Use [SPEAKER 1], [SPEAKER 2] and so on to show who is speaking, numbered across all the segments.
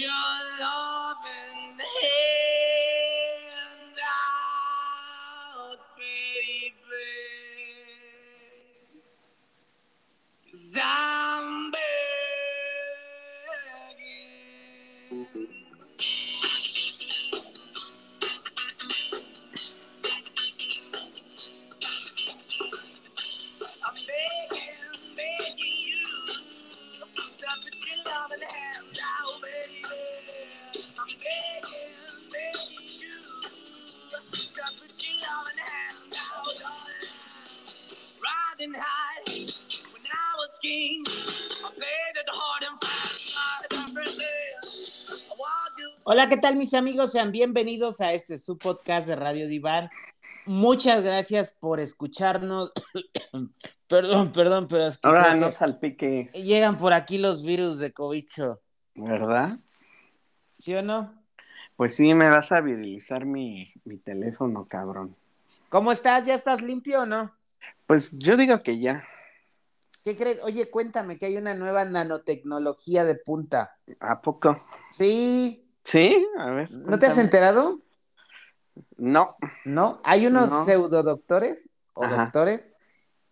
[SPEAKER 1] watch. ¿Qué tal mis amigos? Sean bienvenidos a este su podcast de Radio Diván. Muchas gracias por escucharnos. perdón, perdón, pero es que
[SPEAKER 2] Ahora no
[SPEAKER 1] que
[SPEAKER 2] salpiques,
[SPEAKER 1] llegan por aquí los virus de cobicho,
[SPEAKER 2] ¿verdad?
[SPEAKER 1] ¿sí o no?
[SPEAKER 2] Pues sí, me vas a virilizar mi, mi teléfono, cabrón.
[SPEAKER 1] ¿Cómo estás? ¿Ya estás limpio o no?
[SPEAKER 2] Pues yo digo que ya.
[SPEAKER 1] ¿Qué crees? Oye, cuéntame que hay una nueva nanotecnología de punta.
[SPEAKER 2] ¿A poco?
[SPEAKER 1] Sí,
[SPEAKER 2] ¿Sí? A ver.
[SPEAKER 1] ¿no te has enterado?
[SPEAKER 2] No.
[SPEAKER 1] ¿No? Hay unos
[SPEAKER 2] No.
[SPEAKER 1] pseudodoctores o
[SPEAKER 2] Ajá.
[SPEAKER 1] doctores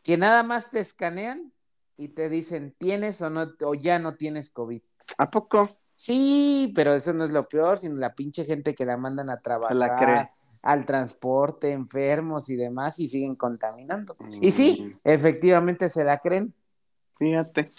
[SPEAKER 1] que nada más te escanean y te dicen tienes o no o ya no tienes COVID.
[SPEAKER 2] ¿A poco?
[SPEAKER 1] Sí, pero eso no es lo peor, sino la pinche gente que la mandan a trabajar,
[SPEAKER 2] la
[SPEAKER 1] al transporte, enfermos y demás, y siguen contaminando. Y sí,
[SPEAKER 2] Mm.
[SPEAKER 1] efectivamente se la creen.
[SPEAKER 2] Fíjate.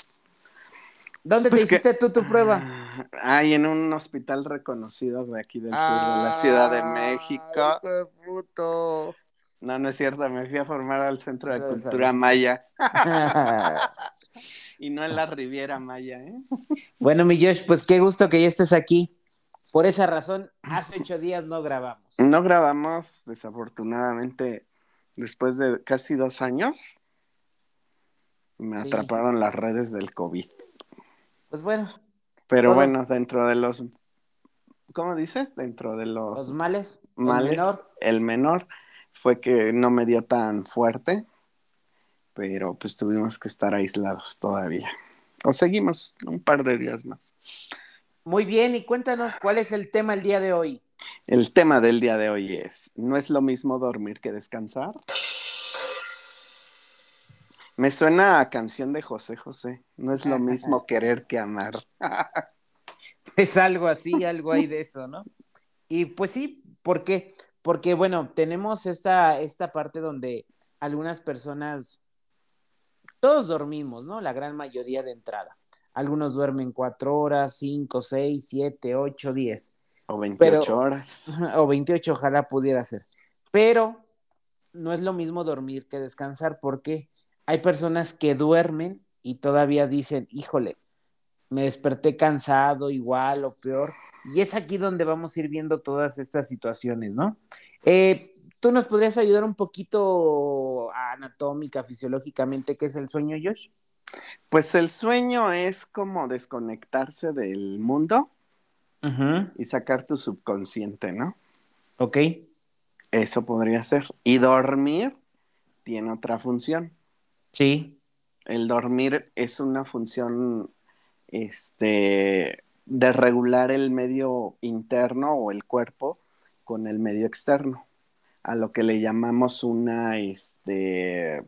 [SPEAKER 1] ¿Dónde
[SPEAKER 2] Pues
[SPEAKER 1] te
[SPEAKER 2] que-
[SPEAKER 1] hiciste tú tu prueba?
[SPEAKER 2] Ah, Ay, en un hospital reconocido de aquí del sur de la Ciudad de México.
[SPEAKER 1] Ay, qué puto.
[SPEAKER 2] No, no es cierto, me fui a formar al Centro de Cultura. Maya y no en la Riviera Maya, ¿eh?
[SPEAKER 1] bueno, mi Josh, pues qué gusto que ya estés aquí. Por esa razón, hace ocho días no grabamos.
[SPEAKER 2] No grabamos, desafortunadamente, después de casi dos años. Me
[SPEAKER 1] Sí.
[SPEAKER 2] atraparon las redes del COVID.
[SPEAKER 1] Pues bueno,
[SPEAKER 2] Pero
[SPEAKER 1] Todo-
[SPEAKER 2] bueno, dentro de los, ¿cómo dices? Dentro de los,
[SPEAKER 1] los males, el
[SPEAKER 2] males,
[SPEAKER 1] menor.
[SPEAKER 2] el menor fue que no me dio tan fuerte, pero pues tuvimos que estar aislados todavía. O seguimos un par de días más.
[SPEAKER 1] Muy bien, y cuéntanos cuál es el tema el día de hoy.
[SPEAKER 2] El tema del día de hoy es, ¿no es lo mismo dormir que descansar? Me suena a canción de José José. No es lo mismo querer que amar.
[SPEAKER 1] Es algo así, algo hay de eso, ¿no? Y pues sí, ¿por qué? Porque, bueno, tenemos esta, esta parte donde algunas personas, todos dormimos, ¿no? La gran mayoría de entrada. Algunos duermen cuatro horas, cinco, seis, siete, ocho, diez.
[SPEAKER 2] O 28
[SPEAKER 1] Pero-
[SPEAKER 2] horas.
[SPEAKER 1] o 28, ojalá pudiera ser. Pero no es lo mismo dormir que descansar, porque hay personas que duermen y todavía dicen, híjole, me desperté cansado, igual o peor. Y es aquí donde vamos a ir viendo todas estas situaciones, ¿no? Eh, ¿Tú nos podrías ayudar un poquito anatómica, fisiológicamente, qué es el sueño, Josh?
[SPEAKER 2] Pues el sueño es como desconectarse del mundo y sacar tu subconsciente, ¿no?
[SPEAKER 1] Ok.
[SPEAKER 2] Eso podría ser. Y dormir tiene otra función.
[SPEAKER 1] Sí.
[SPEAKER 2] El dormir es una función este, de regular el medio interno o el cuerpo con el medio externo, a lo que le llamamos una, este,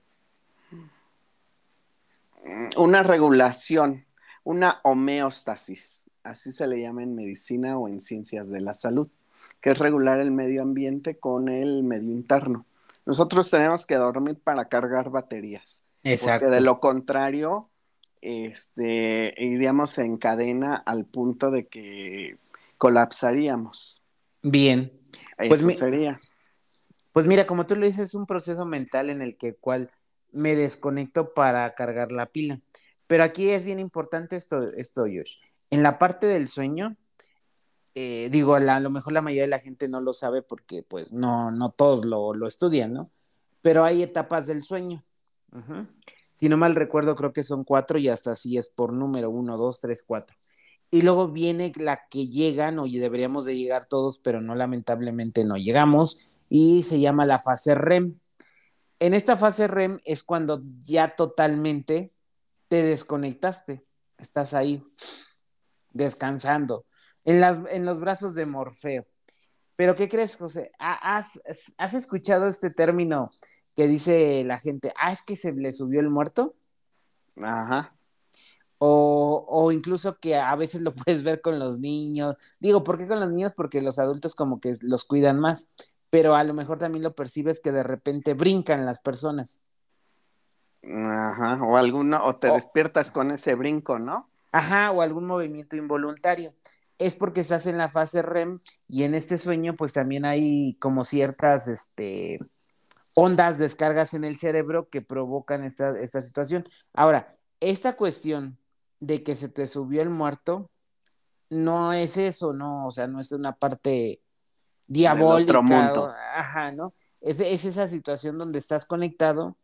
[SPEAKER 2] una regulación, una homeostasis, así se le llama en medicina o en ciencias de la salud, que es regular el medio ambiente con el medio interno. Nosotros tenemos que dormir para cargar baterías. Porque de lo contrario, este, iríamos en cadena al punto de que colapsaríamos.
[SPEAKER 1] Bien.
[SPEAKER 2] Eso
[SPEAKER 1] Pues mi-
[SPEAKER 2] sería.
[SPEAKER 1] Pues mira, como tú lo dices, es un proceso mental en el que cual me desconecto para cargar la pila. Pero aquí es bien importante esto, esto Josh. En la parte del sueño, eh, digo, la- a lo mejor la mayoría de la gente no lo sabe porque pues no, no todos lo, lo estudian, ¿no? Pero hay etapas del sueño. Si no mal recuerdo, creo que son cuatro y hasta así es por número, uno, dos, tres, cuatro. Y luego viene la que llegan, oye, deberíamos de llegar todos, pero no, lamentablemente no llegamos, y se llama la fase REM. En esta fase REM es cuando ya totalmente te desconectaste, estás ahí descansando. en, las, en los brazos de Morfeo. Pero ¿qué crees, José? ¿Has, ¿Has escuchado este término que dice la gente, ah, es que se le subió el muerto?
[SPEAKER 2] Ajá.
[SPEAKER 1] O, o, incluso que a veces lo puedes ver con los niños. Digo, ¿por qué con los niños? Porque los adultos como que los cuidan más, pero a lo mejor también lo percibes que de repente brincan las personas.
[SPEAKER 2] Ajá, o alguno, o te despiertas con ese brinco, ¿no?
[SPEAKER 1] Ajá, o algún movimiento involuntario. Es porque estás en la fase REM y en este sueño pues también hay como ciertas, este, ondas, descargas en el cerebro que provocan esta, esta situación. Ahora, esta cuestión de que se te subió el muerto, no es eso, no, o sea, no es una parte diabólica. Otro ajá, ¿no? Es, es, esa situación donde estás conectado.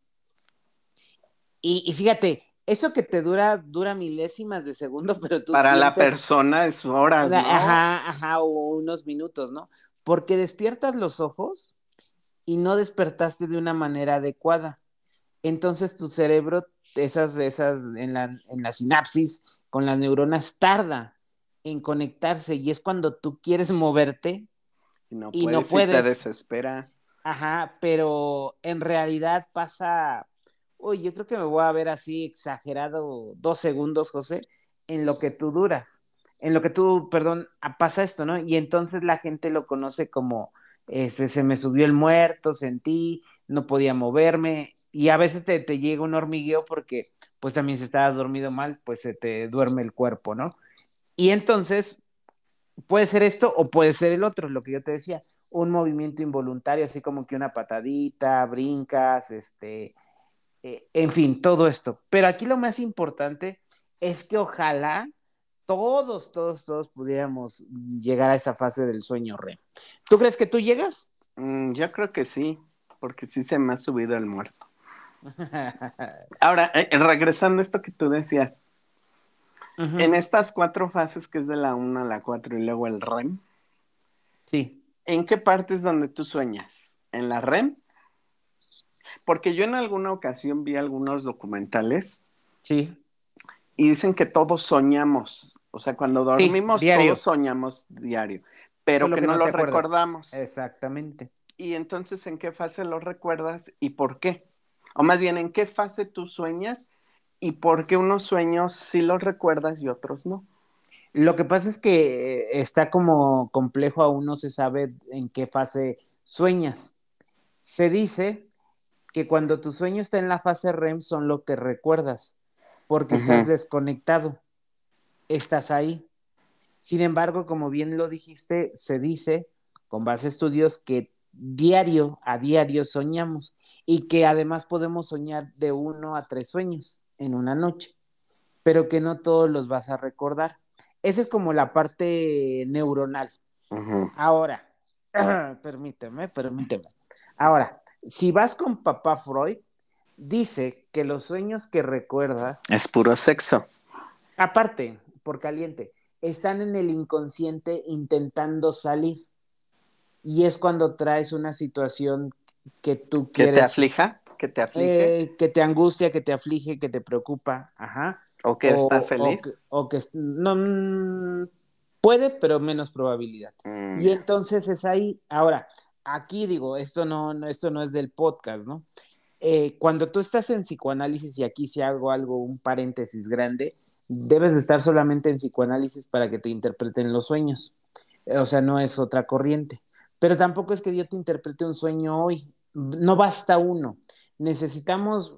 [SPEAKER 1] Y, y, fíjate, eso que te dura, dura milésimas de segundo, pero tú.
[SPEAKER 2] Para la persona es horas. ¿no?
[SPEAKER 1] Ajá, ajá, o unos minutos, ¿no? Porque despiertas los ojos y no despertaste de una manera adecuada. Entonces tu cerebro, esas, esas, en la, en la sinapsis, con las neuronas, tarda en conectarse y es cuando tú quieres moverte
[SPEAKER 2] y no puedes. Y no puedes. te desespera.
[SPEAKER 1] Ajá, pero en realidad pasa, uy, yo creo que me voy a ver así exagerado dos segundos, José, en lo que tú duras, en lo que tú, perdón, pasa esto, ¿no? Y entonces la gente lo conoce como este, se me subió el muerto, sentí, no podía moverme y a veces te, te llega un hormigueo porque pues también si estabas dormido mal, pues se te duerme el cuerpo, ¿no? Y entonces puede ser esto o puede ser el otro, lo que yo te decía, un movimiento involuntario, así como que una patadita, brincas, este, eh, en fin, todo esto. Pero aquí lo más importante es que ojalá todos, todos, todos pudiéramos llegar a esa fase del sueño REM. ¿Tú crees que tú llegas?
[SPEAKER 2] Mm, yo creo que sí, porque sí se me ha subido el muerto. Ahora, eh, regresando a esto que tú decías, en estas cuatro fases, que es de la 1 a la 4 y luego el REM,
[SPEAKER 1] sí.
[SPEAKER 2] ¿en qué parte es donde tú sueñas? ¿En la REM? Porque yo en alguna ocasión vi algunos documentales.
[SPEAKER 1] Sí
[SPEAKER 2] y dicen que todos soñamos. O sea, cuando dormimos, todos soñamos diario, pero que, no, lo recordamos.
[SPEAKER 1] Exactamente.
[SPEAKER 2] Y entonces, ¿en qué fase lo recuerdas y por qué? O más bien, ¿en qué fase tú sueñas y por qué unos sueños sí los recuerdas y otros no?
[SPEAKER 1] Lo que pasa es que está como complejo, aún no se sabe en qué fase sueñas. Se dice que cuando tu sueño está en la fase REM son lo que recuerdas porque estás desconectado, estás ahí. Sin embargo, como bien lo dijiste, se dice, con base a estudios, que diario a diario soñamos y que además podemos soñar de uno a tres sueños en una noche, pero que no todos los vas a recordar. Esa es como la parte neuronal. Ahora, permíteme, permíteme. Ahora, si vas con papá Freud, dice que los sueños que recuerdas...
[SPEAKER 2] Es puro sexo.
[SPEAKER 1] Aparte, por caliente, están en el inconsciente intentando salir. Y es cuando traes una situación que tú quieres...
[SPEAKER 2] ¿Que te aflija? ¿Que te aflige?
[SPEAKER 1] Eh, que te angustia, que te aflige, que te preocupa. Ajá.
[SPEAKER 2] O que está feliz.
[SPEAKER 1] O que, no mm, puede, pero menos probabilidad. Mm. Y entonces es ahí. Ahora, aquí digo, esto no, esto no es del podcast, ¿no? Eh, cuando tú estás en psicoanálisis, y aquí si hago algo, un paréntesis grande, debes de estar solamente en psicoanálisis para que te interpreten los sueños. O sea, no es otra corriente. Pero tampoco es que yo te interprete un sueño hoy. No basta uno. Necesitamos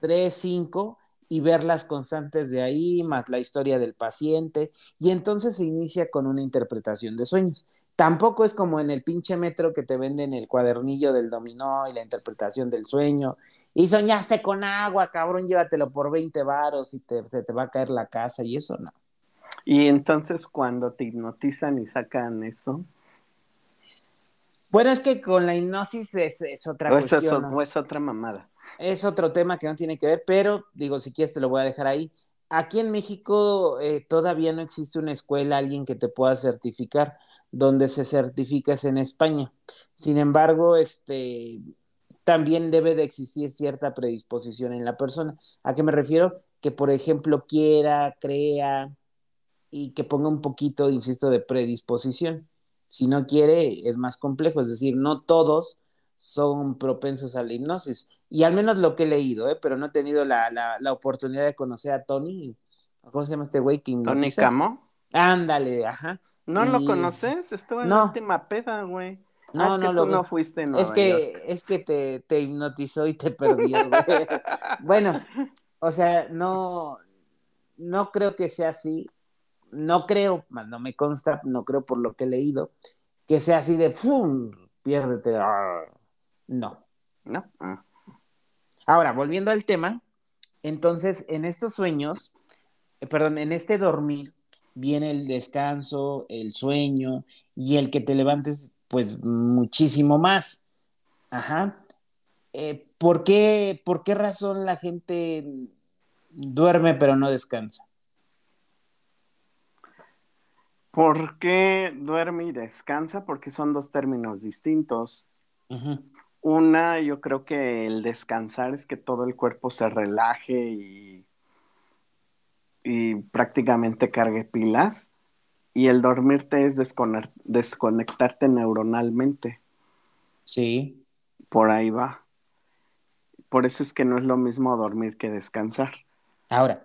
[SPEAKER 1] tres, cinco y ver las constantes de ahí, más la historia del paciente, y entonces se inicia con una interpretación de sueños. Tampoco es como en el pinche metro que te venden el cuadernillo del dominó y la interpretación del sueño. Y soñaste con agua, cabrón, llévatelo por 20 varos y te, te, va a caer la casa y eso no.
[SPEAKER 2] Y entonces cuando te hipnotizan y sacan eso.
[SPEAKER 1] Bueno, es que con la hipnosis es, otra
[SPEAKER 2] o cuestión. o es otra mamada.
[SPEAKER 1] Es otro tema que no tiene que ver, pero digo, si quieres te lo voy a dejar ahí. Aquí en México eh, todavía no existe una escuela, alguien que te pueda certificar donde se certifica es en España. Sin embargo, este, también debe de existir cierta predisposición en la persona. ¿A qué me refiero? Que, por ejemplo, quiera, crea, y que ponga un poquito, insisto, de predisposición. Si no quiere, es más complejo, es decir, no todos son propensos a la hipnosis. Y al menos lo que he leído, ¿eh? pero no he tenido la, la, la oportunidad de conocer a Tony. ¿Cómo se llama este güey
[SPEAKER 2] Tony? Camo.
[SPEAKER 1] Ándale, ajá.
[SPEAKER 2] ¿No lo conoces? Estuvo en
[SPEAKER 1] No.
[SPEAKER 2] la última peda, güey.
[SPEAKER 1] No,
[SPEAKER 2] Ah, es que
[SPEAKER 1] no
[SPEAKER 2] tú
[SPEAKER 1] lo
[SPEAKER 2] no fuiste en Nueva
[SPEAKER 1] Es que,
[SPEAKER 2] York.
[SPEAKER 1] es que te, te hipnotizó y te perdió, güey. Bueno, o sea, no, no creo que sea así. No creo, no me consta, no creo por lo que he leído, que sea así de ¡fum! Piérdete. ah. No.
[SPEAKER 2] ¿No? Ah.
[SPEAKER 1] Ahora, volviendo al tema, entonces en estos sueños, eh, perdón, en este dormir viene el descanso, el sueño y el que te levantes, pues muchísimo más. Ajá. Eh, ¿por qué, ¿Por qué razón la gente duerme pero no descansa?
[SPEAKER 2] ¿Por qué duerme y descansa? Porque son dos términos distintos. Una, yo creo que el descansar es que todo el cuerpo se relaje y, y prácticamente cargue pilas. Y el dormirte es desconectarte neuronalmente.
[SPEAKER 1] Sí.
[SPEAKER 2] Por ahí va. Por eso es que no es lo mismo dormir que descansar.
[SPEAKER 1] Ahora,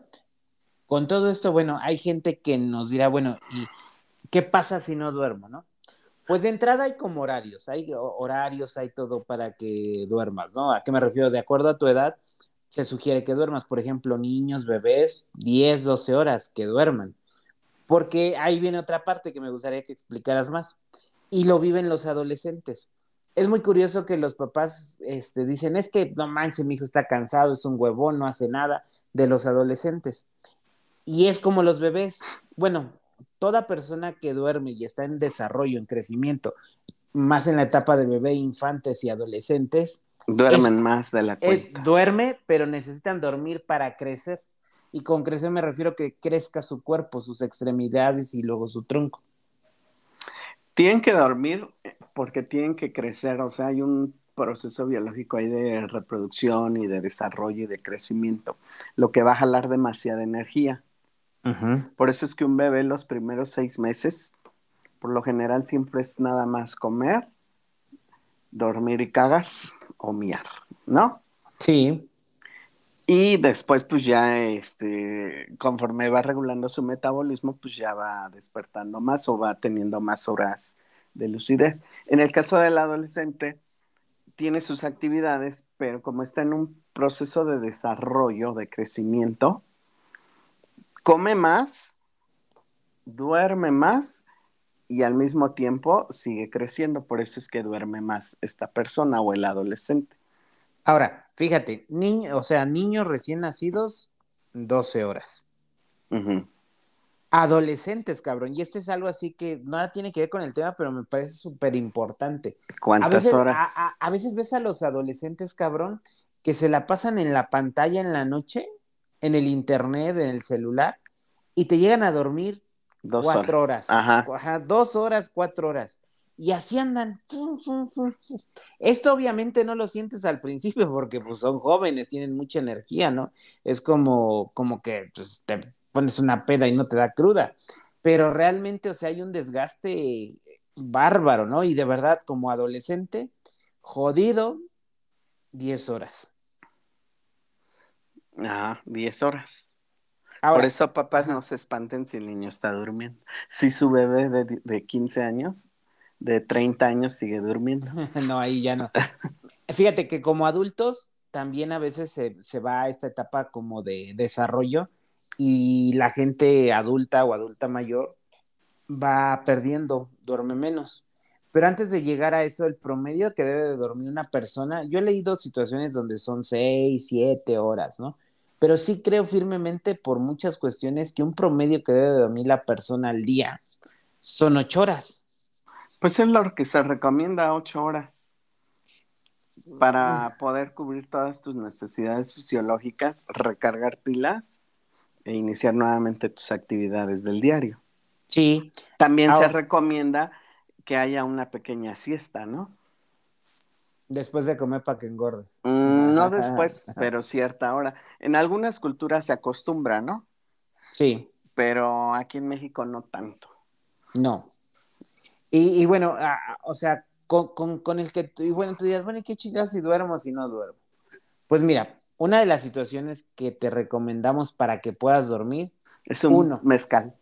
[SPEAKER 1] con todo esto, bueno, hay gente que nos dirá, bueno, ¿y qué pasa si no duermo, no? Pues de entrada hay como horarios, hay ho- horarios, hay todo para que duermas, ¿no? ¿A qué me refiero? De acuerdo a tu edad, se sugiere que duermas, por ejemplo, niños, bebés, 10, 12 horas que duerman. Porque ahí viene otra parte que me gustaría que explicaras más. Y lo viven los adolescentes. Es muy curioso que los papás este, dicen, es que no manches, mi hijo está cansado, es un huevón, no hace nada, de los adolescentes. Y es como los bebés. Bueno, toda persona que duerme y está en desarrollo, en crecimiento, más en la etapa de bebé, infantes y adolescentes,
[SPEAKER 2] Duermen
[SPEAKER 1] Es-
[SPEAKER 2] más de la
[SPEAKER 1] es-
[SPEAKER 2] cuenta.
[SPEAKER 1] duerme, pero necesitan dormir para crecer. Y con crecer me refiero a que crezca su cuerpo, sus extremidades y luego su tronco.
[SPEAKER 2] Tienen que dormir porque tienen que crecer, o sea, hay un proceso biológico ahí de reproducción y de desarrollo y de crecimiento, lo que va a jalar demasiada energía. Por eso es que un bebé los primeros seis meses, por lo general siempre es nada más comer, dormir y cagar o miar, ¿no?
[SPEAKER 1] Sí,
[SPEAKER 2] Y después, pues ya, este, conforme va regulando su metabolismo, pues ya va despertando más o va teniendo más horas de lucidez. En el caso del adolescente, tiene sus actividades, pero como está en un proceso de desarrollo, de crecimiento, come más, duerme más y al mismo tiempo sigue creciendo. Por eso es que duerme más esta persona o el adolescente.
[SPEAKER 1] Ahora, fíjate, niño, o sea, niños recién nacidos, 12 horas. Adolescentes, cabrón. Y este es algo así que nada tiene que ver con el tema, pero me parece súper importante. A
[SPEAKER 2] ¿Cuántas
[SPEAKER 1] veces,
[SPEAKER 2] horas?
[SPEAKER 1] a, a- a veces ves a los adolescentes, cabrón, que se la pasan en la pantalla en la noche, en el internet, en el celular, y te llegan a dormir
[SPEAKER 2] Dos
[SPEAKER 1] cuatro horas.
[SPEAKER 2] Ajá.
[SPEAKER 1] Ajá, dos horas, cuatro horas. Y así andan. Esto obviamente no lo sientes al principio porque pues, son jóvenes, tienen mucha energía, ¿no? Es como, como que pues, te pones una peda y no te da cruda. Pero realmente, o sea, hay un desgaste bárbaro, ¿no? Y de verdad, como adolescente, jodido, 10 horas.
[SPEAKER 2] Ah, 10 horas.
[SPEAKER 1] Ahora,
[SPEAKER 2] Por eso, papás, no se espanten si el niño está durmiendo. Si su bebé de, de 15 años, de 30 años, sigue durmiendo.
[SPEAKER 1] no, ahí ya no. Fíjate que como adultos también a veces se, se va a esta etapa como de desarrollo y la gente adulta o adulta mayor va perdiendo, duerme menos. Pero antes de llegar a eso, el promedio que debe de dormir una persona, yo he leído situaciones donde son seis, siete horas, ¿no? Pero sí creo firmemente por muchas cuestiones que un promedio que debe de dormir la persona al día son ocho horas.
[SPEAKER 2] Pues es lo que se recomienda, 8 horas. Para poder cubrir todas tus necesidades fisiológicas, recargar pilas e iniciar nuevamente tus actividades del diario.
[SPEAKER 1] Sí,
[SPEAKER 2] También se recomienda que haya una pequeña siesta, ¿no?
[SPEAKER 1] Después de comer para que engordes.
[SPEAKER 2] Mm, no después, pero cierta hora. En algunas culturas se acostumbra, ¿no?
[SPEAKER 1] Sí,
[SPEAKER 2] pero aquí en México no tanto.
[SPEAKER 1] No. Y, y bueno, o sea, con, con- con el que tú, y bueno, tú dirás, bueno, ¿y qué chingados si duermo o si no duermo? Pues mira, una de las situaciones que te recomendamos para que puedas dormir,
[SPEAKER 2] Es un
[SPEAKER 1] Uno.
[SPEAKER 2] mezcal.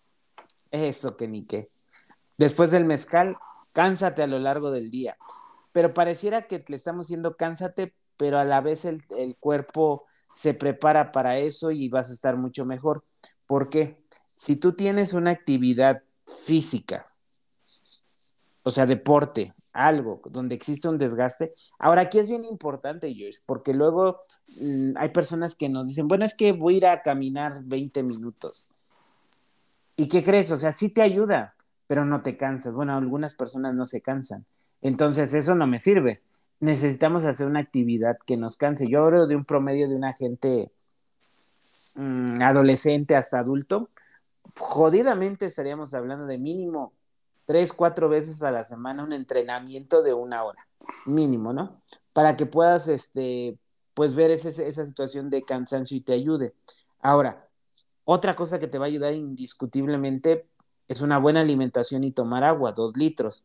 [SPEAKER 1] es eso que ni qué. Después del mezcal, cánsate a lo largo del día. Pero pareciera que le estamos diciendo cánsate, pero a la vez el, el cuerpo se prepara para eso y vas a estar mucho mejor. ¿Por qué? Si tú tienes una actividad física, o sea, deporte, algo donde existe un desgaste. Ahora, aquí es bien importante, Joyce, porque luego mm, hay personas que nos dicen, bueno, es que voy a ir a caminar 20 minutos. ¿Y qué crees? O sea, sí te ayuda, pero no te cansas. Bueno, algunas personas no se cansan. Entonces, eso no me sirve. Necesitamos hacer una actividad que nos canse. Yo hablo de un promedio de una gente mm, adolescente hasta adulto. Jodidamente estaríamos hablando de mínimo tres, cuatro veces a la semana un entrenamiento de una hora, mínimo, ¿no? Para que puedas, este, pues ver esa situación de cansancio y te ayude. Ahora, otra cosa que te va a ayudar indiscutiblemente es una buena alimentación y tomar agua, dos litros.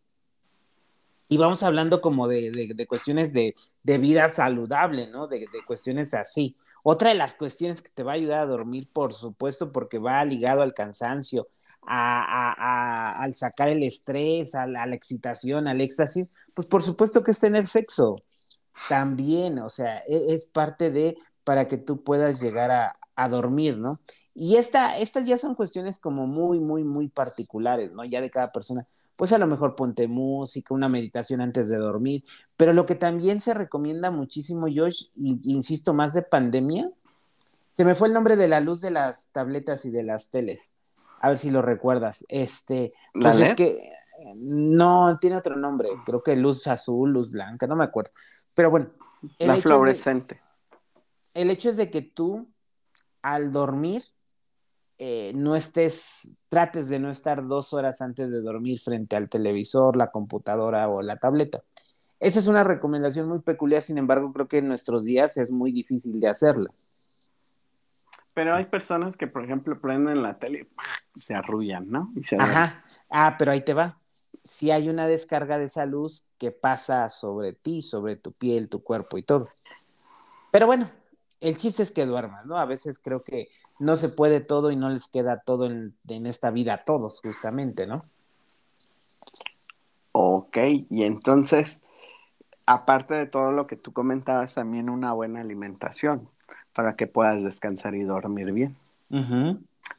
[SPEAKER 1] Y vamos hablando como de, de- cuestiones de, de vida saludable, ¿no? De, cuestiones así. Otra de las cuestiones que te va a ayudar a dormir, por supuesto, porque va ligado al cansancio, a, a- al sacar el estrés, a la, excitación, al éxtasis, pues por supuesto que es tener sexo. También, o sea, e- es, parte de para que tú puedas llegar a, a dormir, ¿no? Y esta, estas ya son cuestiones como muy, muy, muy particulares, ¿no? Ya de cada persona. Pues a lo mejor ponte música, una meditación antes de dormir, pero lo que también se recomienda muchísimo, Josh, y insisto, más de pandemia, se me fue el nombre de la luz de las tabletas y de las teles. A ver si lo recuerdas. Este,
[SPEAKER 2] ¿La
[SPEAKER 1] pues es
[SPEAKER 2] LED?
[SPEAKER 1] que no tiene otro nombre, creo que luz azul, luz blanca, no me acuerdo. Pero bueno,
[SPEAKER 2] La
[SPEAKER 1] de-
[SPEAKER 2] fluorescente.
[SPEAKER 1] el hecho es de que tú al dormir eh, no estés, trates de no estar dos horas antes de dormir frente al televisor, la computadora o la tableta. Esa es una recomendación muy peculiar, sin embargo, creo que en nuestros días es muy difícil de hacerla.
[SPEAKER 2] Pero hay personas que, por ejemplo, prenden la tele y se arrullan, ¿no? Y se.
[SPEAKER 1] Ajá. Ah, pero ahí te va. Si hay una descarga de esa luz que pasa sobre ti, sobre tu piel, tu cuerpo y todo. Pero bueno, el chiste es que duermas, ¿no? A veces creo que no se puede todo y no les queda todo en, en esta vida a todos, justamente, ¿no?
[SPEAKER 2] Ok, y entonces, aparte de todo lo que tú comentabas, también una buena alimentación para que puedas descansar y dormir bien.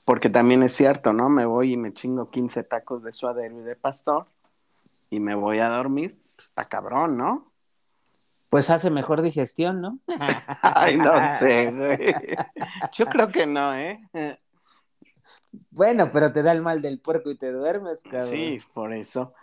[SPEAKER 2] Porque también es cierto, ¿no? Me voy y me chingo 15 tacos de suadero y de pastor y me voy a dormir. Pues está cabrón, ¿no?
[SPEAKER 1] Pues hace mejor digestión, ¿no?
[SPEAKER 2] Ay, no sé, güey. Yo creo que no, ¿eh?
[SPEAKER 1] Bueno, pero te da el mal del puerco y te duermes, cabrón.
[SPEAKER 2] Sí, por eso.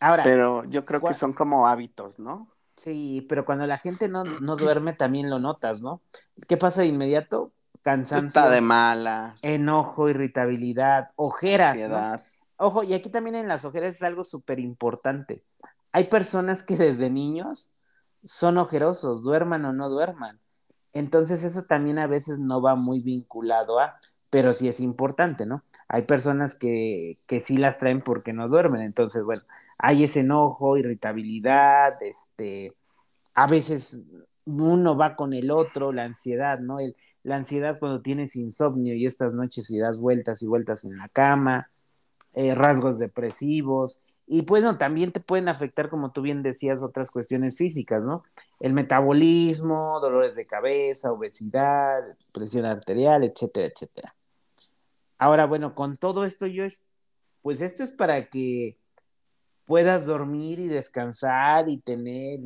[SPEAKER 1] Ahora,
[SPEAKER 2] Pero yo creo que
[SPEAKER 1] ¿cuál-
[SPEAKER 2] son como hábitos, ¿no?
[SPEAKER 1] sí, pero cuando la gente no, no duerme también lo notas, ¿no? ¿Qué pasa de inmediato? Cansancio.
[SPEAKER 2] Está de mala,
[SPEAKER 1] enojo, irritabilidad, ojeras, ¿no?
[SPEAKER 2] ansiedad.
[SPEAKER 1] Ojo, y aquí también en las ojeras es algo súper importante. Hay personas que desde niños son ojerosos, duerman o no duerman. Entonces eso también a veces no va muy vinculado a, pero sí es importante, ¿no? Hay personas que, que sí las traen porque no duermen. Entonces, bueno, hay ese enojo, irritabilidad, este, a veces uno va con el otro, la ansiedad, ¿no? El, la ansiedad cuando tienes insomnio y estas noches y das vueltas y vueltas en la cama, eh, rasgos depresivos, y pues no, también te pueden afectar, como tú bien decías, otras cuestiones físicas, ¿no? El metabolismo, dolores de cabeza, obesidad, presión arterial, etcétera, etcétera. Ahora, bueno, con todo esto, Josh, pues esto es para que puedas dormir y descansar y tener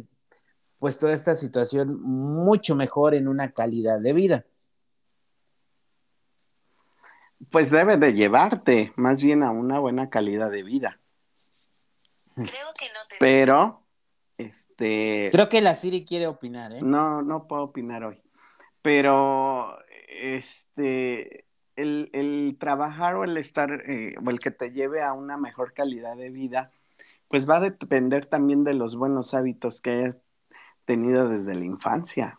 [SPEAKER 1] pues toda esta situación mucho mejor en una calidad de vida.
[SPEAKER 2] Pues debe de llevarte más bien a una buena calidad de vida.
[SPEAKER 3] Creo que no te.
[SPEAKER 2] Pero, este,
[SPEAKER 1] Creo que la Siri quiere opinar, ¿eh?
[SPEAKER 2] no, no puedo opinar hoy. Pero, este, el, el trabajar o el estar, eh, o el que te lleve a una mejor calidad de vida, pues va a depender también de los buenos hábitos que hayas tenido desde la infancia.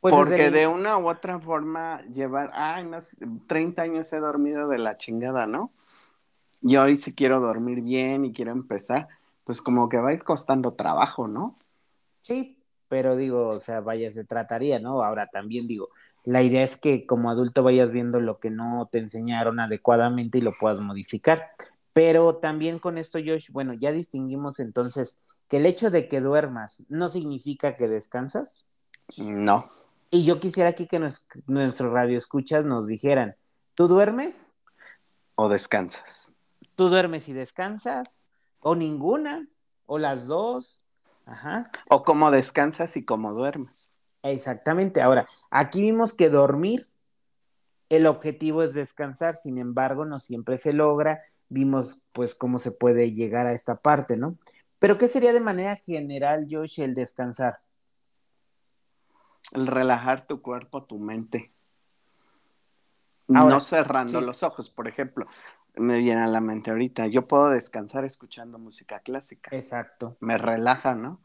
[SPEAKER 1] Pues
[SPEAKER 2] Porque
[SPEAKER 1] el
[SPEAKER 2] de una u otra forma llevar, ay, no sé, 30 años he dormido de la chingada, ¿no? Y hoy si quiero dormir bien y quiero empezar, pues como que va a ir costando trabajo, ¿no?
[SPEAKER 1] Sí, pero digo, o sea, vaya, se trataría, ¿no? Ahora también digo, la idea es que como adulto vayas viendo lo que no te enseñaron adecuadamente y lo puedas modificar. Pero también con esto, Josh, bueno, ya distinguimos entonces que el hecho de que duermas no significa que descansas.
[SPEAKER 2] No.
[SPEAKER 1] Y yo quisiera aquí que nos, nuestros radioescuchas nos dijeran, ¿tú duermes?
[SPEAKER 2] O descansas.
[SPEAKER 1] ¿Tú duermes y descansas? ¿O ninguna? ¿O las dos? Ajá.
[SPEAKER 2] O cómo descansas y cómo duermes.
[SPEAKER 1] Exactamente. Ahora, aquí vimos que dormir, el objetivo es descansar, sin embargo, no siempre se logra. Vimos, pues, cómo se puede llegar a esta parte, ¿no? Pero, ¿qué sería de manera general, Josh, el descansar?
[SPEAKER 2] El relajar tu cuerpo, tu mente.
[SPEAKER 1] Ahora,
[SPEAKER 2] no cerrando
[SPEAKER 1] sí.
[SPEAKER 2] los ojos, por ejemplo. Me viene a la mente ahorita. Yo puedo descansar escuchando música clásica.
[SPEAKER 1] Exacto.
[SPEAKER 2] Me relaja, ¿no?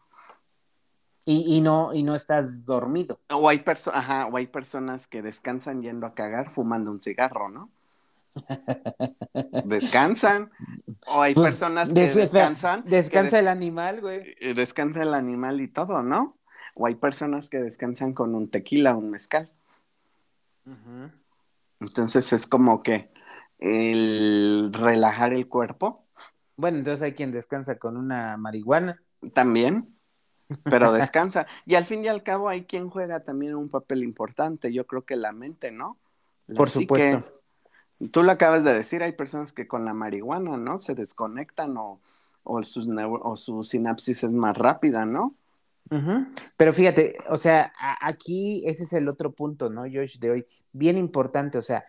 [SPEAKER 1] Y, y no, y no estás dormido.
[SPEAKER 2] O hay, perso- Ajá, o hay personas que descansan yendo a cagar fumando un cigarro, ¿no? Descansan. O hay
[SPEAKER 1] Pues,
[SPEAKER 2] personas que
[SPEAKER 1] des-
[SPEAKER 2] descansan. que
[SPEAKER 1] Descansa
[SPEAKER 2] des-
[SPEAKER 1] el animal, güey.
[SPEAKER 2] eh, descansa el animal y todo, ¿no? O hay personas que descansan con un tequila, un mezcal. Entonces es como que el relajar el cuerpo
[SPEAKER 1] Bueno, entonces hay quien descansa con una marihuana.
[SPEAKER 2] también, pero descansa. Y al fin y al cabo hay quien juega también un papel importante. Yo creo que la mente, ¿no? La
[SPEAKER 1] Por supuesto.
[SPEAKER 2] Tú lo acabas de decir, hay personas que con la marihuana, ¿no? Se desconectan o, o, sus o su sinapsis es más rápida, ¿no?
[SPEAKER 1] Pero fíjate, o sea, aquí ese es el otro punto, ¿no, Josh, de hoy? Bien importante, o sea,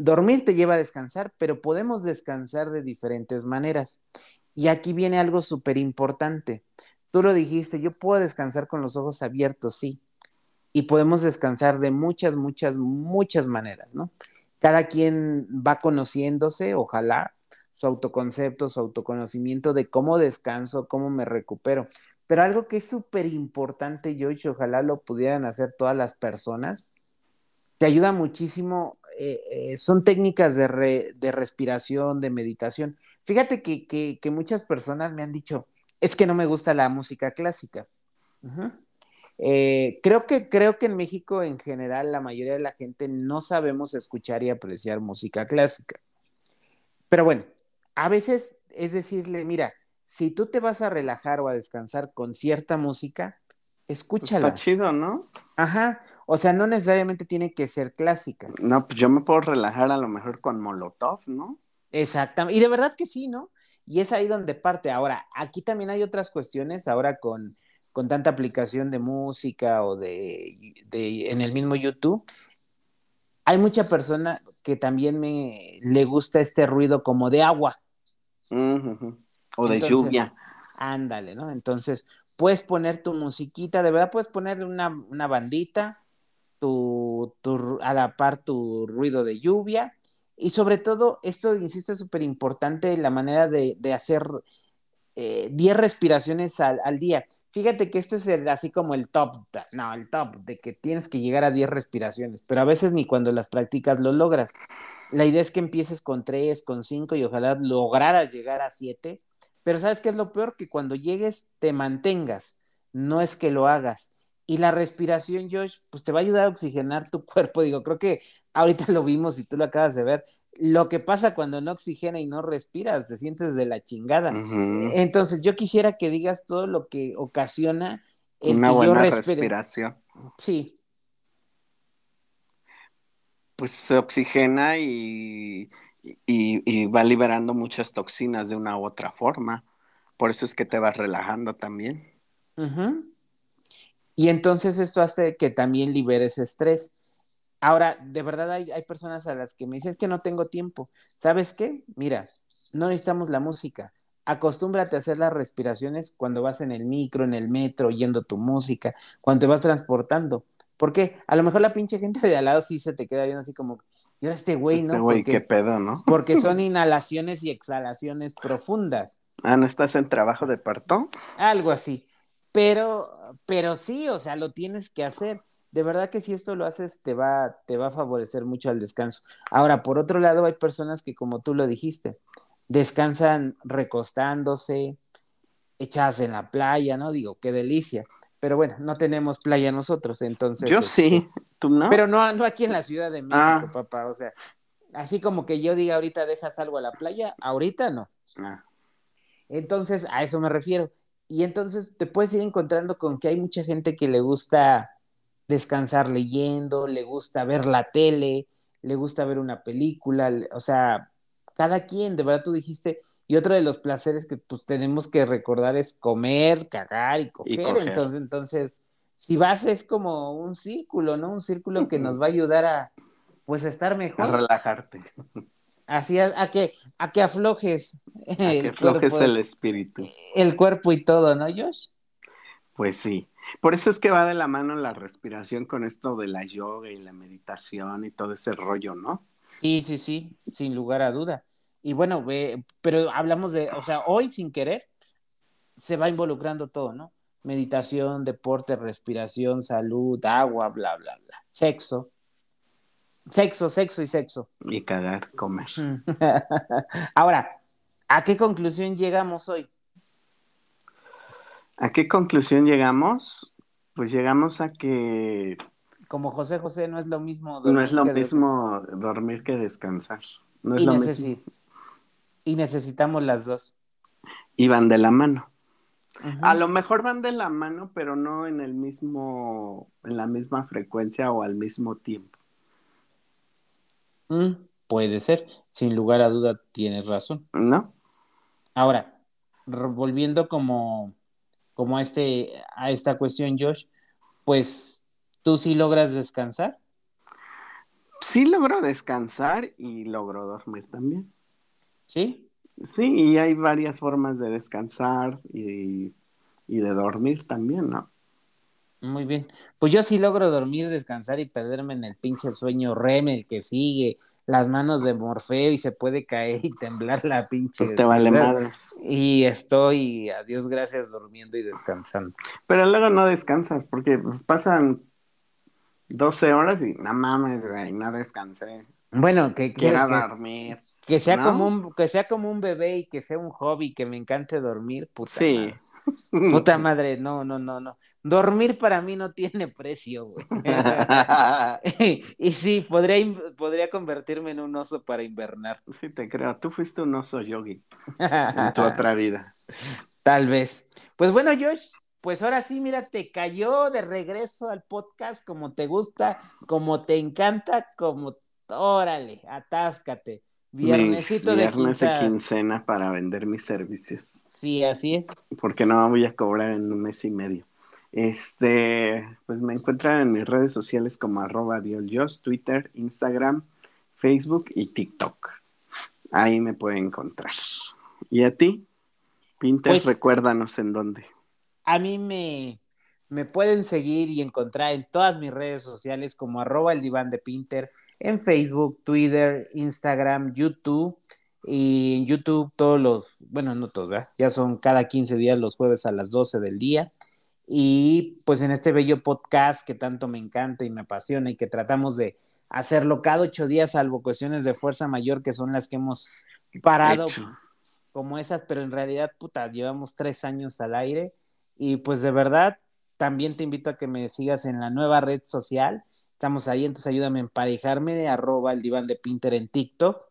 [SPEAKER 1] dormir te lleva a descansar, pero podemos descansar de diferentes maneras. Y aquí viene algo súper importante. Tú lo dijiste, yo puedo descansar con los ojos abiertos, sí. Y podemos descansar de muchas, muchas, muchas maneras, ¿no? Cada quien va conociéndose, ojalá, su autoconcepto, su autoconocimiento de cómo descanso, cómo me recupero. Pero algo que es súper importante, Josh, ojalá lo pudieran hacer todas las personas, te ayuda muchísimo, eh, eh, son técnicas de, re- de respiración, de meditación. Fíjate que, que- que muchas personas me han dicho, es que no me gusta la música clásica. Eh, creo que, creo que en México en general la mayoría de la gente no sabemos escuchar y apreciar música clásica. Pero bueno, a veces es decirle, mira, si tú te vas a relajar o a descansar con cierta música,
[SPEAKER 2] Pues
[SPEAKER 1] escúchala.
[SPEAKER 2] está chido, ¿no?
[SPEAKER 1] Ajá. O sea, no necesariamente tiene que ser clásica.
[SPEAKER 2] No, pues yo me puedo relajar a lo mejor con Molotov, ¿no?
[SPEAKER 1] Exactamente. Y de verdad que sí, ¿no? Y es ahí donde parte. Ahora, aquí también hay otras cuestiones, ahora con, con tanta aplicación de música o de, de en el mismo YouTube, hay mucha persona que también me le gusta este ruido como de agua.
[SPEAKER 2] O de
[SPEAKER 1] Entonces,
[SPEAKER 2] lluvia.
[SPEAKER 1] Ándale, ¿no? Entonces, puedes poner tu musiquita, de verdad puedes poner una, una bandita, tu, a la par tu ruido de lluvia, y sobre todo, esto, insisto, es súper importante, la manera de, de hacer eh, 10 respiraciones al, al, día. Fíjate que esto es así como el top, no, el top, de que tienes que llegar a 10 respiraciones, pero a veces ni cuando las practicas lo logras. La idea es que empieces con 3, con 5 y ojalá lograras llegar a 7 pero ¿sabes qué es lo peor? Que cuando llegues te mantengas, no es que lo hagas. Y la respiración, Josh, pues te va a ayudar a oxigenar tu cuerpo. Digo, creo que ahorita lo vimos y tú lo acabas de ver. Lo que pasa cuando no oxigena y no respiras, te sientes de la chingada.
[SPEAKER 2] Uh -huh.
[SPEAKER 1] Entonces, yo quisiera que digas todo lo que ocasiona el
[SPEAKER 2] Una
[SPEAKER 1] que
[SPEAKER 2] buena
[SPEAKER 1] yo respire.
[SPEAKER 2] respiración.
[SPEAKER 1] Sí,
[SPEAKER 2] Pues se oxigena y, y, y va liberando muchas toxinas de una u otra forma. Por eso es que te vas relajando también.
[SPEAKER 1] Y entonces esto hace que también liberes estrés. Ahora, de verdad hay, hay personas a las que me dicen "Es que no tengo tiempo. ¿Sabes qué? Mira, no necesitamos la música. Acostúmbrate a hacer las respiraciones cuando vas en el micro, en el metro, oyendo tu música, cuando te vas transportando. ¿Por qué? A lo mejor la pinche gente de al lado sí se te queda viendo así como, y ahora este güey, ¿no?
[SPEAKER 2] Este güey,
[SPEAKER 1] porque,
[SPEAKER 2] qué pedo, ¿no?
[SPEAKER 1] porque son inhalaciones y exhalaciones profundas.
[SPEAKER 2] Ah, ¿no estás en trabajo de parto?
[SPEAKER 1] Algo así. Pero, pero sí, o sea, lo tienes que hacer. de verdad que si esto lo haces te va, te va a favorecer mucho al descanso. Ahora, por otro lado, hay personas que, como tú lo dijiste, descansan recostándose, echadas en la playa, ¿no? Digo, qué delicia. Pero bueno, no tenemos playa nosotros, entonces.
[SPEAKER 2] Yo
[SPEAKER 1] este,
[SPEAKER 2] sí, tú no.
[SPEAKER 1] Pero no, no aquí en la Ciudad de México,
[SPEAKER 2] Ah.
[SPEAKER 1] papá. O sea, así como que yo diga ahorita dejas algo a la playa, ahorita no.
[SPEAKER 2] Ah,
[SPEAKER 1] Entonces, a eso me refiero. Y entonces te puedes ir encontrando con que hay mucha gente que le gusta descansar leyendo, le gusta ver la tele, le gusta ver una película, o sea, cada quien, de verdad tú dijiste, y otro de los placeres que pues tenemos que recordar es comer, cagar y coger.
[SPEAKER 2] coger.
[SPEAKER 1] Entonces, entonces, si vas es como un círculo, ¿no? Un círculo que nos va a ayudar a pues a estar
[SPEAKER 2] a
[SPEAKER 1] mejor.
[SPEAKER 2] relajarte.
[SPEAKER 1] Así a, a que a que aflojes
[SPEAKER 2] A que aflojes
[SPEAKER 1] cuerpo,
[SPEAKER 2] el espíritu.
[SPEAKER 1] el cuerpo y todo, ¿no, Josh?
[SPEAKER 2] Pues sí. Por eso es que va de la mano la respiración con esto de la yoga y la meditación y todo ese rollo, ¿no?
[SPEAKER 1] Sí, sí, sí, sin lugar a duda. Y bueno, pero hablamos de, o sea, hoy sin querer se va involucrando todo, ¿no? Meditación, deporte, respiración, salud, agua, bla, bla, bla. Sexo. Sexo, sexo y sexo.
[SPEAKER 2] Y cagar, comer.
[SPEAKER 1] Ahora, ¿a qué conclusión llegamos hoy?
[SPEAKER 2] ¿A qué conclusión llegamos? Pues llegamos a que
[SPEAKER 1] Como José José no es lo mismo.
[SPEAKER 2] no
[SPEAKER 1] dormir
[SPEAKER 2] es lo
[SPEAKER 1] que
[SPEAKER 2] mismo dormir que descansar. No es
[SPEAKER 1] y,
[SPEAKER 2] lo mismo.
[SPEAKER 1] y necesitamos las dos.
[SPEAKER 2] Y van de la mano. A lo mejor van de la mano, pero no en el mismo, en la misma frecuencia o al mismo tiempo.
[SPEAKER 1] Mm, puede ser, sin lugar a duda tienes razón.
[SPEAKER 2] ¿No?
[SPEAKER 1] Ahora, volviendo como, como a este, a esta cuestión, Josh, pues tú sí logras descansar.
[SPEAKER 2] Sí logro descansar y logro dormir también.
[SPEAKER 1] ¿Sí?
[SPEAKER 2] Sí, y hay varias formas de descansar y, y de dormir también, ¿no?
[SPEAKER 1] Muy bien. Pues yo sí logro dormir, descansar y perderme en el pinche sueño REM, el que sigue, las manos de Morfeo y se puede caer y temblar la pinche.
[SPEAKER 2] Pues te vale madres.
[SPEAKER 1] Y estoy, a Dios gracias, durmiendo y descansando.
[SPEAKER 2] Pero luego no descansas porque pasan 12 horas y no mames, güey, no descansé.
[SPEAKER 1] Bueno, que que,
[SPEAKER 2] dormir.
[SPEAKER 1] que sea
[SPEAKER 2] ¿no?
[SPEAKER 1] como un, que sea como un bebé y que sea un hobby, que me encante dormir, puta
[SPEAKER 2] Sí.
[SPEAKER 1] madre. Puta madre, no, no, no, no. Dormir para mí no tiene precio, güey. y sí, podría, podría convertirme en un oso para invernar.
[SPEAKER 2] sí, te creo. Tú fuiste un oso yogi en tu otra vida.
[SPEAKER 1] Tal vez. Pues bueno, Josh, pues ahora sí, mira, te cayó de regreso al podcast como te gusta, como te encanta, como órale, atáscate. Viernesito de
[SPEAKER 2] viernes de
[SPEAKER 1] quinta.
[SPEAKER 2] quincena para vender mis servicios.
[SPEAKER 1] Sí, así es.
[SPEAKER 2] Porque no voy a cobrar en un mes y medio. Este, pues me encuentran en mis redes sociales como arroba dioljos, Twitter, Instagram, Facebook y TikTok. Ahí me pueden encontrar. ¿Y a ti? Pinter,
[SPEAKER 1] Pues-
[SPEAKER 2] recuérdanos en dónde.
[SPEAKER 1] A mí me, me pueden seguir y encontrar en todas mis redes sociales como arroba el diván de Pinter, en Facebook, Twitter, Instagram, YouTube. Y en YouTube todos los, bueno, no todos, ¿verdad? Ya son cada 15 días los jueves a las 12 del día. Y pues en este bello podcast que tanto me encanta y me apasiona y que tratamos de hacerlo cada ocho días, salvo cuestiones de fuerza mayor que son las que hemos parado
[SPEAKER 2] Hecho.
[SPEAKER 1] como esas, pero en realidad, puta, llevamos tres años al aire y pues de verdad, también te invito a que me sigas en la nueva red social. Estamos ahí, entonces ayúdame a emparejarme de arroba el diván de Pinter en TikTok.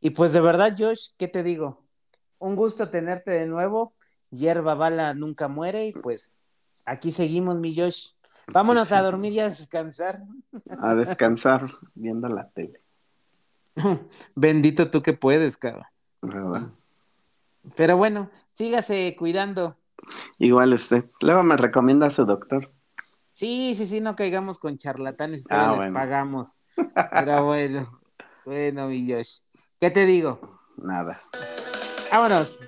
[SPEAKER 1] Y pues de verdad, Josh, ¿qué te digo? Un gusto tenerte de nuevo. Hierba bala nunca muere y pues aquí seguimos, mi Josh. Vámonos
[SPEAKER 2] Sí.
[SPEAKER 1] a dormir y a descansar.
[SPEAKER 2] A descansar viendo la tele.
[SPEAKER 1] Bendito tú que puedes, cabrón.
[SPEAKER 2] ¿verdad?
[SPEAKER 1] Pero bueno, sígase cuidando.
[SPEAKER 2] Igual usted. Luego me recomienda a su doctor.
[SPEAKER 1] Sí, sí, sí, no caigamos con charlatanes y
[SPEAKER 2] Ah,
[SPEAKER 1] todavía les
[SPEAKER 2] bueno.
[SPEAKER 1] pagamos. Pero bueno, bueno, mi Josh. ¿Qué te digo?
[SPEAKER 2] Nada.
[SPEAKER 1] Vámonos.